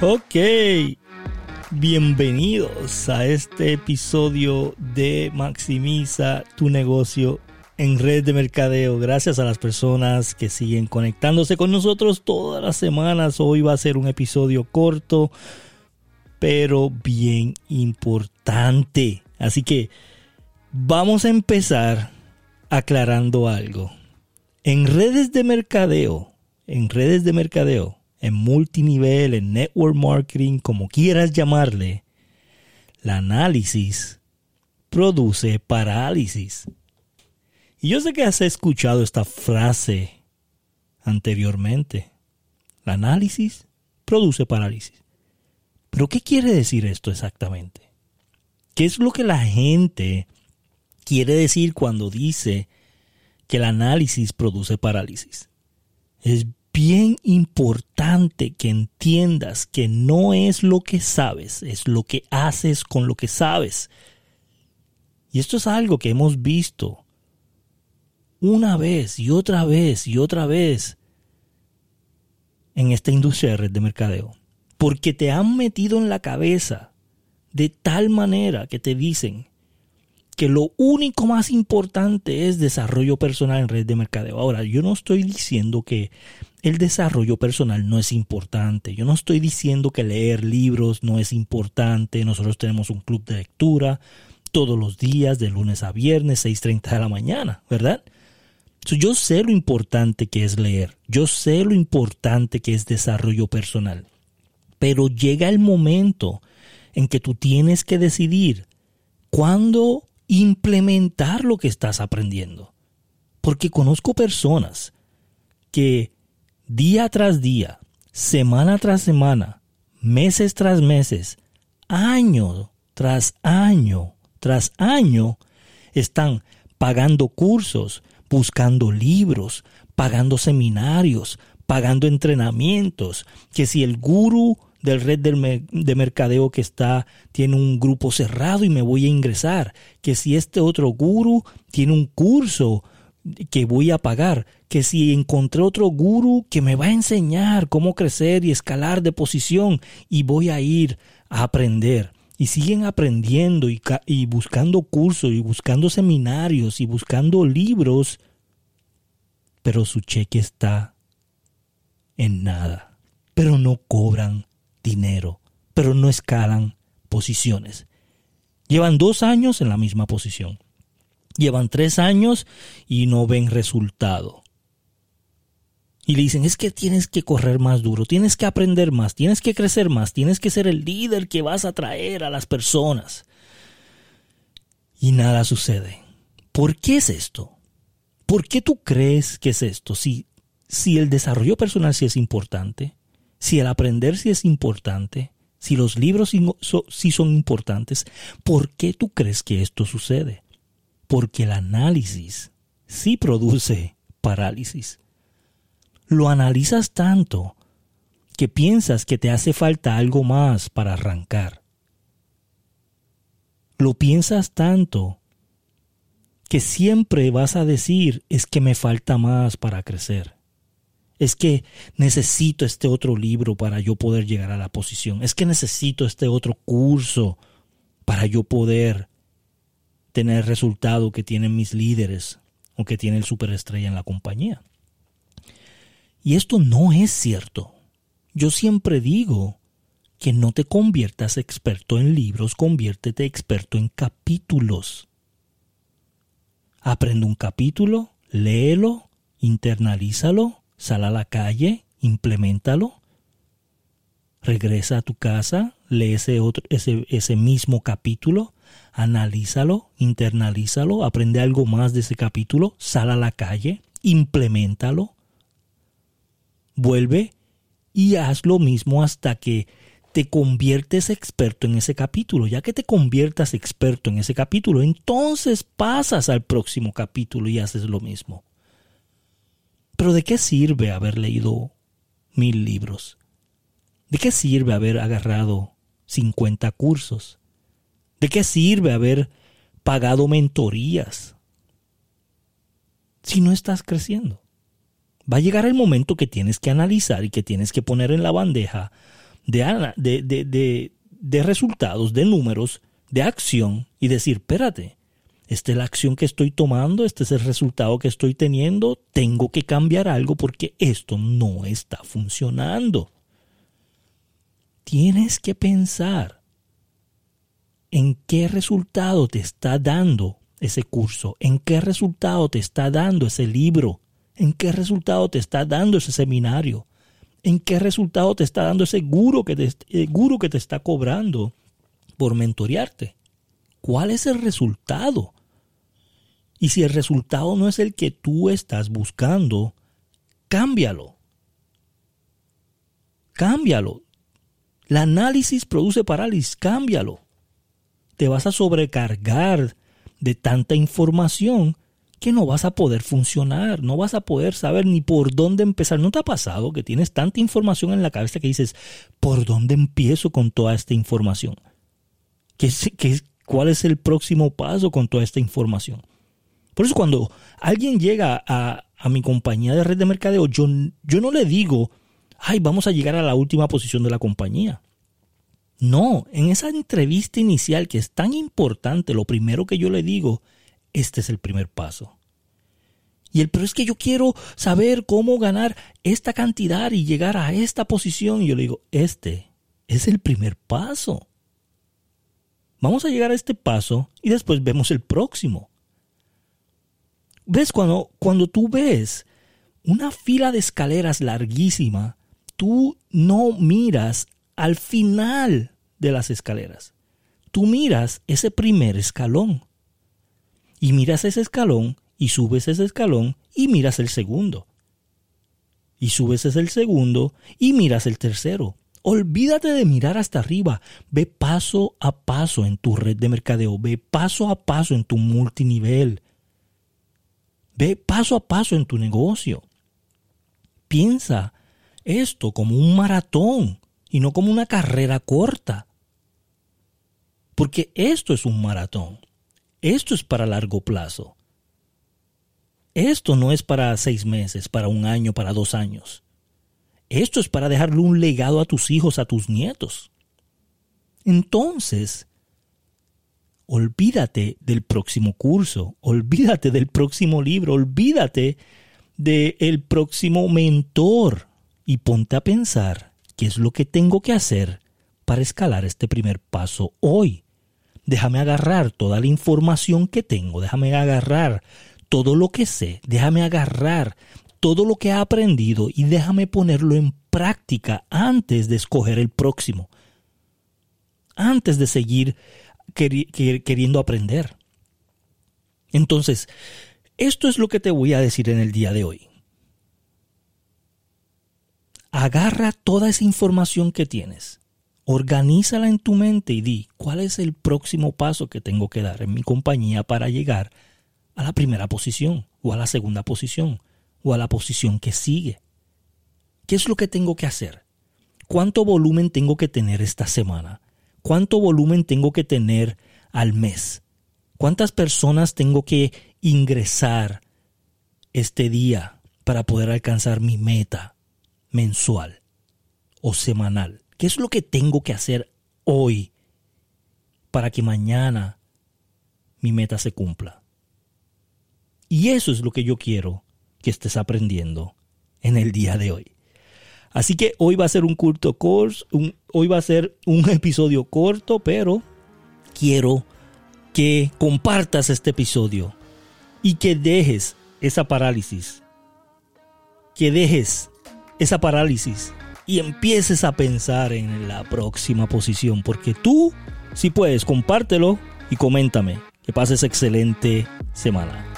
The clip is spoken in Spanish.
Ok, bienvenidos a este episodio de Maximiza tu negocio en red de mercadeo. Gracias a las personas que siguen conectándose con nosotros todas las semanas. Hoy va a ser un episodio corto, pero bien importante. Así que vamos a empezar aclarando algo. En redes de mercadeo, en redes de mercadeo, en multinivel, en network marketing, como quieras llamarle, el análisis produce parálisis. Y yo sé que has escuchado esta frase anteriormente. El análisis produce parálisis. Pero ¿qué quiere decir esto exactamente? ¿Qué es lo que la gente quiere decir cuando dice que el análisis produce parálisis? Es bien importante que entiendas que no es lo que sabes, es lo que haces con lo que sabes. Y esto es algo que hemos visto una vez y otra vez y otra vez en esta industria de red de mercadeo. Porque te han metido en la cabeza de tal manera que te dicen que lo único más importante es desarrollo personal en red de mercadeo. Ahora, yo no estoy diciendo que el desarrollo personal no es importante. Yo no estoy diciendo que leer libros no es importante. Nosotros tenemos un club de lectura todos los días, de lunes a viernes, 6.30 de la mañana, ¿verdad? yo sé lo importante que es leer. Yo sé lo importante que es desarrollo personal. Pero llega el momento en que tú tienes que decidir cuándo implementar lo que estás aprendiendo. Porque conozco personas que día tras día, semana tras semana, meses tras meses, año tras año tras año, están pagando cursos, buscando libros, pagando seminarios, pagando entrenamientos, que si el gurú del red de mercadeo que está tiene un grupo cerrado y me voy a ingresar, que si este otro gurú tiene un curso que voy a pagar, que si encontré otro guru que me va a enseñar cómo crecer y escalar de posición y voy a ir a aprender. Y siguen aprendiendo y, y buscando cursos y buscando seminarios y buscando libros, pero su cheque está en nada. Pero no cobran dinero, pero no escalan posiciones. Llevan dos años en la misma posición. Llevan tres años y no ven resultado. Y le dicen, es que tienes que correr más duro, tienes que aprender más, tienes que crecer más, tienes que ser el líder que vas a atraer a las personas. Y nada sucede. ¿Por qué es esto? ¿Por qué tú crees que es esto? Si, si el desarrollo personal sí es importante, si el aprender sí es importante, si los libros sí son importantes, ¿por qué tú crees que esto sucede? porque el análisis sí produce parálisis. Lo analizas tanto que piensas que te hace falta algo más para arrancar. Lo piensas tanto que siempre vas a decir es que me falta más para crecer. Es que necesito este otro libro para yo poder llegar a la posición. Es que necesito este otro curso para yo poder tener el resultado que tienen mis líderes o que tiene el superestrella en la compañía. Y esto no es cierto. Yo siempre digo que no te conviertas experto en libros, conviértete experto en capítulos. Aprende un capítulo, léelo, internalízalo, sal a la calle, implementalo, regresa a tu casa, lee ese, otro, ese, ese mismo capítulo, analízalo, internalízalo, aprende algo más de ese capítulo, sal a la calle, implementalo, vuelve y haz lo mismo hasta que te conviertes experto en ese capítulo. Ya que te conviertas experto en ese capítulo, entonces pasas al próximo capítulo y haces lo mismo. Pero ¿de qué sirve haber leído mil libros? ¿De qué sirve haber agarrado 50 cursos? ¿De qué sirve haber pagado mentorías si no estás creciendo? Va a llegar el momento que tienes que analizar y que tienes que poner en la bandeja de, de, resultados, de números, de acción y decir, espérate, esta es la acción que estoy tomando, este es el resultado que estoy teniendo, tengo que cambiar algo porque esto no está funcionando. Tienes que pensar en qué resultado te está dando ese curso, en qué resultado te está dando ese libro, en qué resultado te está dando ese seminario, en qué resultado te está dando ese guru que te, eh, que te está cobrando por mentorearte. ¿Cuál es el resultado? Y si el resultado no es el que tú estás buscando, cámbialo. Cámbialo. El análisis produce parálisis, cámbialo. Te vas a sobrecargar de tanta información que no vas a poder funcionar, no vas a poder saber ni por dónde empezar. ¿No te ha pasado que tienes tanta información en la cabeza que dices, ¿por dónde empiezo con toda esta información? ¿Qué, qué, cuál es el próximo paso con toda esta información? Por eso cuando alguien llega a, mi compañía de red de mercadeo, yo, yo no le digo, ay, vamos a llegar a la última posición de la compañía. No, en esa entrevista inicial que es tan importante, lo primero que yo le digo, este es el primer paso. Y el pero es que yo quiero saber cómo ganar esta cantidad y llegar a esta posición. Y yo le digo, este es el primer paso. Vamos a llegar a este paso y después vemos el próximo. ¿Ves? Cuando, cuando tú ves una fila de escaleras larguísima, tú no miras al final de las escaleras. Tú miras ese primer escalón. Y miras ese escalón y subes ese escalón y miras el segundo. Y subes ese segundo y miras el tercero. Olvídate de mirar hasta arriba. Ve paso a paso en tu red de mercadeo. Ve paso a paso en tu multinivel. Ve paso a paso en tu negocio. Piensa esto como un maratón y no como una carrera corta. Porque esto es un maratón. Esto es para largo plazo. Esto no es para seis meses, para un año, para dos años. Esto es para dejarle un legado a tus hijos, a tus nietos. Entonces, olvídate del próximo curso, olvídate del próximo libro, olvídate del próximo mentor y ponte a pensar qué es lo que tengo que hacer para escalar este primer paso hoy. Déjame agarrar toda la información que tengo, déjame agarrar todo lo que sé, déjame agarrar todo lo que he aprendido y déjame ponerlo en práctica antes de escoger el próximo, antes de seguir queriendo aprender. Entonces, esto es lo que te voy a decir en el día de hoy. Agarra toda esa información que tienes, organízala en tu mente y di cuál es el próximo paso que tengo que dar en mi compañía para llegar a la primera posición o a la segunda posición o a la posición que sigue. ¿Qué es lo que tengo que hacer? ¿Cuánto volumen tengo que tener esta semana? ¿Cuánto volumen tengo que tener al mes? ¿Cuántas personas tengo que ingresar este día para poder alcanzar mi meta mensual o semanal? ¿Qué es lo que tengo que hacer hoy para que mañana mi meta se cumpla? Y eso es lo que yo quiero que estés aprendiendo en el día de hoy. Así que hoy va a ser un curto course, hoy va a ser un episodio corto, pero quiero que compartas este episodio y que dejes esa parálisis. Que dejes esa parálisis y empieces a pensar en la próxima posición, porque tú, si puedes, compártelo y coméntame. Que pases excelente semana.